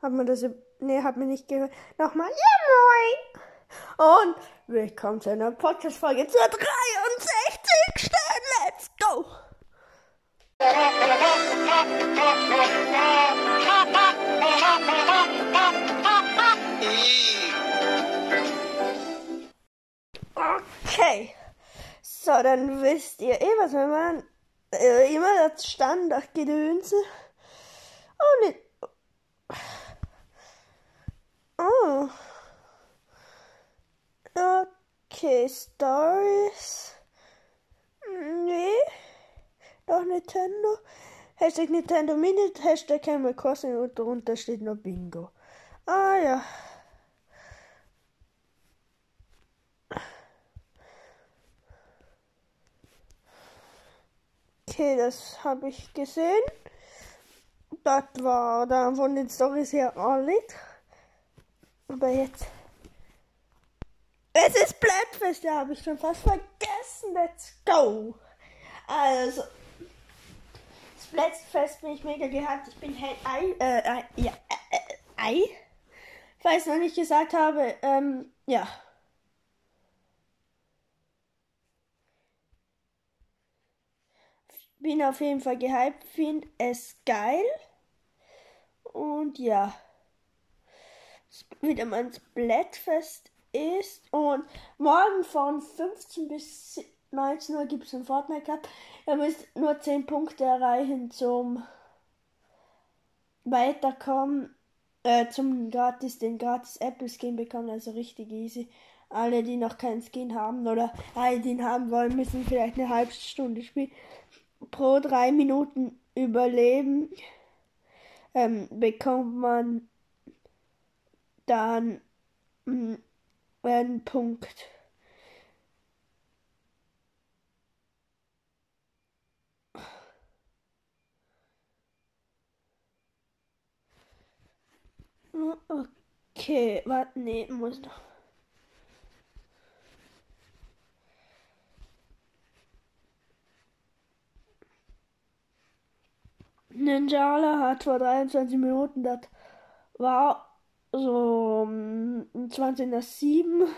Hat man das. Nee, hat man nicht gehört. Nochmal. Ja, moin! Und willkommen zu einer Podcast-Folge zur 63. Let's go! Okay. So, dann wisst ihr eh, was wir machen. Äh, immer das Standardgedönse. Oh, nicht. Oh. Okay, Stories. Nee. Doch Nintendo. Hashtag Nintendo Mini, Hashtag Animal Crossing und darunter steht noch Bingo. Ah ja. Okay, das habe ich gesehen. Das war dann von den Storys her alles. Aber jetzt. Es ist Blattfest, ja, habe ich schon fast vergessen. Let's go. Also. Splatfest bin ich mega gehabt. Ich bin Hey Ei, äh, ja, äh, Ei. Falls ich noch nicht gesagt habe, ähm, ja. Bin auf jeden Fall gehypt, finde es geil. Und ja. Wieder mal ein Splatfest ist. Und morgen von 15 bis 19 Uhr gibt es einen Fortnite Cup. Ihr müsst nur 10 Punkte erreichen zum Weiterkommen. Äh, zum gratis, den gratis Apple Skin bekommen, also richtig easy. Alle, die noch keinen Skin haben oder alle, die ihn haben wollen, müssen vielleicht eine halbe Stunde spielen. Pro drei Minuten überleben ähm, bekommt man dann mh, einen Punkt. Okay, warte, nee, muss noch. Ninjala hat vor 23 Minuten, das war so 20 nach 7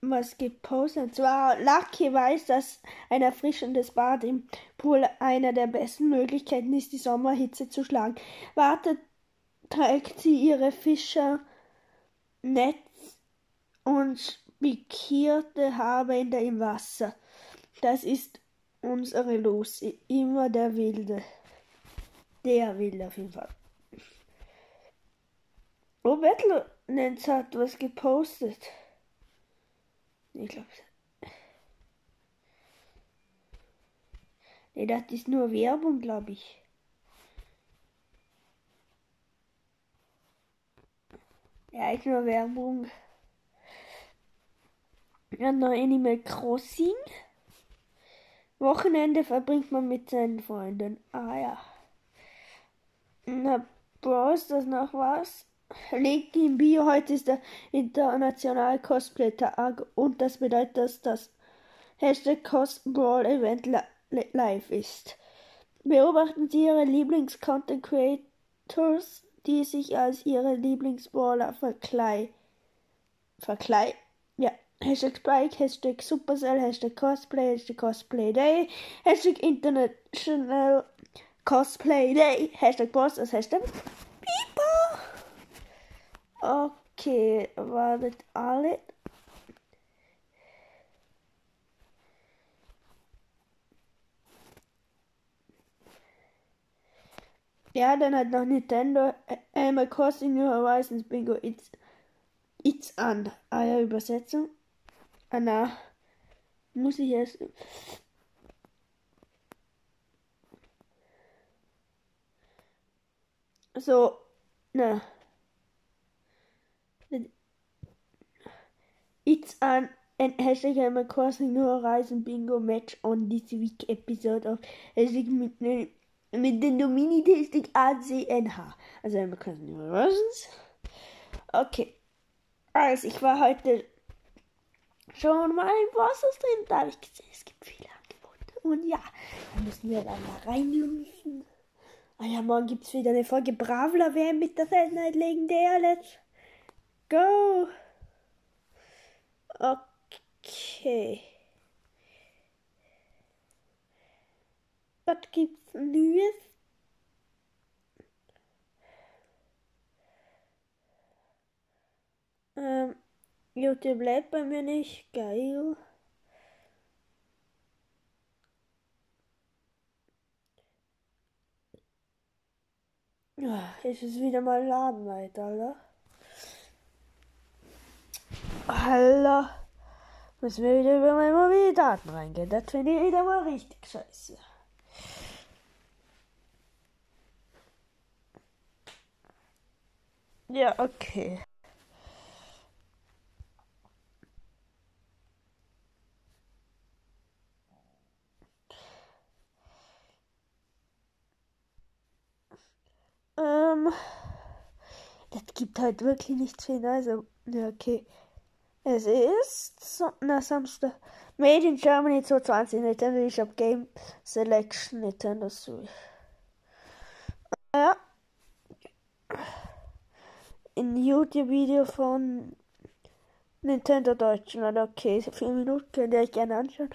was gepostet. Und zwar Lucky weiß, dass ein erfrischendes Bad im Pool einer der besten Möglichkeiten ist, die Sommerhitze zu schlagen. Wartet trägt sie ihre Fischernetz und spikierte Haarbänder im Wasser. Das ist unsere Lucy, immer der Wilde. Der Wilde auf jeden Fall. Oh, Battlenetz hat was gepostet. Ich glaube. Nee, das ist nur Werbung, glaube ich. Ja, ich nur Werbung. Ja, noch Animal Crossing. Wochenende verbringt man mit seinen Freunden. Ah ja. Na, Bros, das noch was? Legt im Bio, heute ist der internationale Cosplay-Tag und das bedeutet, dass das Hashtag Cosbrawl Event live ist. Beobachten Sie Ihre Lieblings-Content-Creators die sich als ihre Lieblingsbrawler verkleiden. Verkleiden? Ja. Hashtag Spike, Hashtag Supercell, Hashtag Cosplay, Hashtag Cosplay Day, Hashtag International Cosplay Day, Hashtag Boss, das Hashtag Pipa. Okay, wartet alle. Ja, dann hat noch Nintendo Animal Crossing New Horizons Bingo It's, it's an. Ah ja, Übersetzung. Anna. Muss ich erst. So, na. It's an and hashtag Animal Crossing Horizon Bingo Match on this week episode of hashtag mit den Domini-Tasting ACNH. Also wir können Horizons. Okay. Also ich war heute schon mal im Bosses drin. Da habe ich gesehen, es gibt viele Angebote. Und ja, da müssen wir dann mal reinlunzen. Ah ja, morgen gibt es wieder eine Folge Bravler WM mit der Seltenheit legendär. Let's go. Okay. Was gibt's Neues? Ähm, YouTube lädt bei mir nicht. Geil. Ja, ist es wieder mal Ladenweit, Alter. Alter. Müssen wir wieder über meine Mobildaten reingehen. Das finde ich wieder mal richtig scheiße. Ja, okay. Ähm, das gibt halt wirklich nichts viel. Also, ja, okay. Es ist na, Samstag. Made in Germany 2020 Nintendo eShop Game Selection Nintendo Switch. Ja. Ein YouTube-Video von Nintendo Deutschland. Okay, vier Minuten könnt ihr euch gerne anschauen.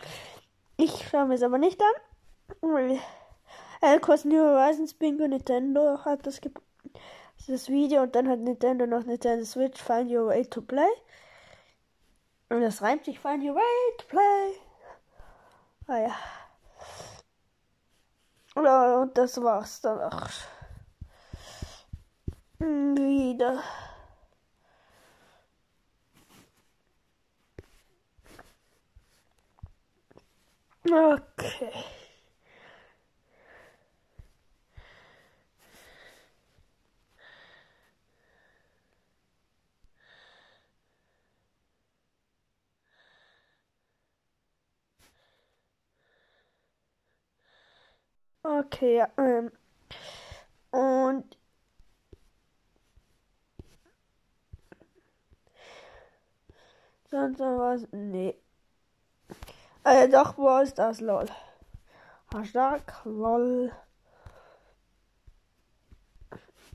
Ich schaue mir es aber nicht an. Elcos New Horizons Bingo Nintendo hat das, das Video und dann hat Nintendo noch Nintendo Switch Find Your Way to Play. Und das reimt sich Find Your Way to Play. Ah ja. Ja, und das war's dann auch. Wieder. Okay. Okay, ähm, und sonst noch was? Nee. Äh, doch, wo ist das, lol? Hashtag, lol.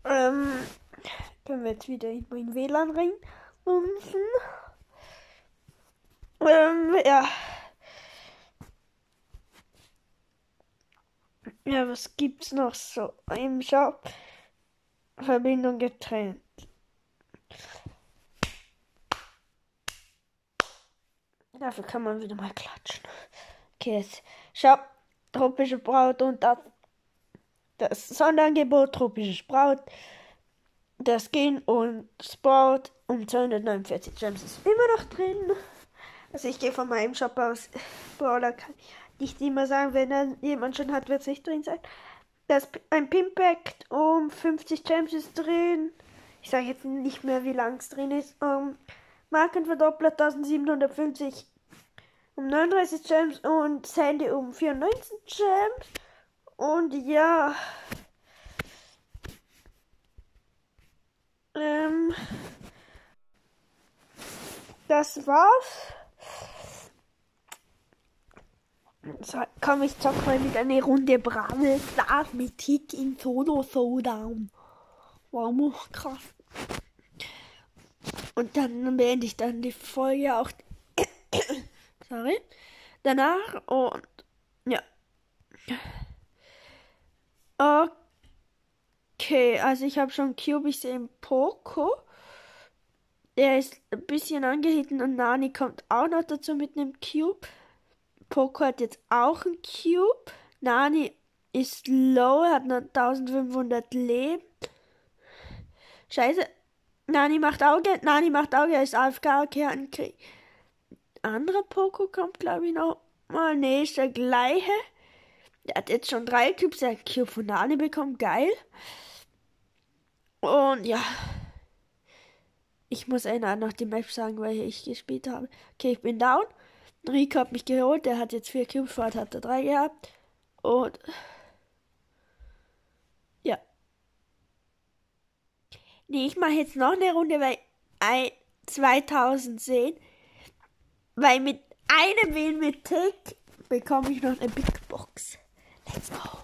Ähm, können wir jetzt wieder in mein WLAN bumsen? Ähm, ja. Ja, was gibt's noch so im Shop? Verbindung getrennt. Dafür kann man wieder mal klatschen. Okay, jetzt Shop, tropische Braut und das, das Sonderangebot, tropische Braut, das Skin und Sprout um 249 Gems ist immer noch drin. Also ich gehe von meinem Shop aus. Brawler kann ich nicht immer sagen, wenn er jemand schon hat, wird es nicht drin sein. Das, ein Pimpact um 50 Gems ist drin. Ich sage jetzt nicht mehr, wie lang es drin ist. Um, Markenverdoppler 1750 um 39 Gems und Sandy um 94 Gems. Und ja. Ähm, das war's. So, komm, ich zock mal mit einer Runde Bravel Stars mit Tick in Solo Showdown. Wow, krass. Und dann beende ich dann die Folge auch. Sorry. Danach und ja. Okay, also ich habe schon Cube, ich sehe Poco. Der ist ein bisschen angehitten und Nani kommt auch noch dazu mit einem Cube. Poco hat jetzt auch ein Cube. Nani ist low, hat noch 1500 Leben. Scheiße. Nani macht Auge. Nani macht Auge, er ist AFK. Okay, ein Krieg. Andere Poco kommt, glaube ich, noch mal. Nee, ist der gleiche. Der hat jetzt schon drei Cubes. Der hat Cube von Nani bekommen. Geil. Und ja. Ich muss einer noch die Map sagen, weil ich gespielt habe. Okay, ich bin down. Rico hat mich geholt, der hat jetzt vier Cubes, vorher hat er drei gehabt. Und ja. Nee, ich mache jetzt noch eine Runde, 2000 sehen. Weil mit einem Win mit Tick bekomme ich noch eine Big Box. Let's go.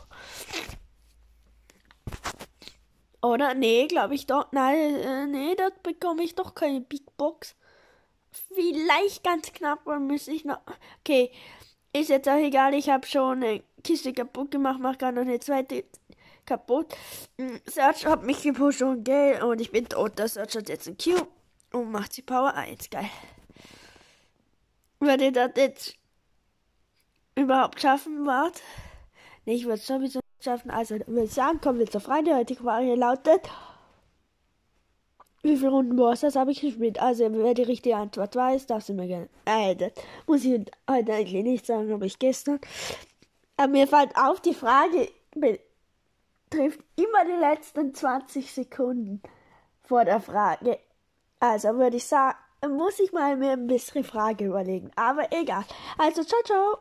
Oder? Nee, glaube ich doch. Nein, äh, nee, da bekomme ich doch keine Big Box. Vielleicht ganz knapp, weil muss ich noch. Okay, ist jetzt auch egal. Ich habe schon eine Kiste kaputt gemacht, mach gerade noch eine zweite kaputt. Hm, Search hat mich gepusht und gell, und ich bin tot. Der Search hat jetzt ein Cube und macht sie Power 1. Geil. Würde das jetzt überhaupt schaffen, wart? Nee, ich würde es sowieso schaffen. Also, würde ich sagen, kommen wir zur Frage. Die Frage lautet, wie viele Runden Bosses habe ich gespielt? Also, wer die richtige Antwort weiß, darf sie mir gerne. Äh, das muss ich heute eigentlich nicht sagen, aber ich gestern. Aber mir fällt auf, die Frage betrifft immer die letzten 20 Sekunden vor der Frage. Also würde ich sagen, muss ich mal mir ein bisschen Frage überlegen. Aber egal. Also, ciao, ciao.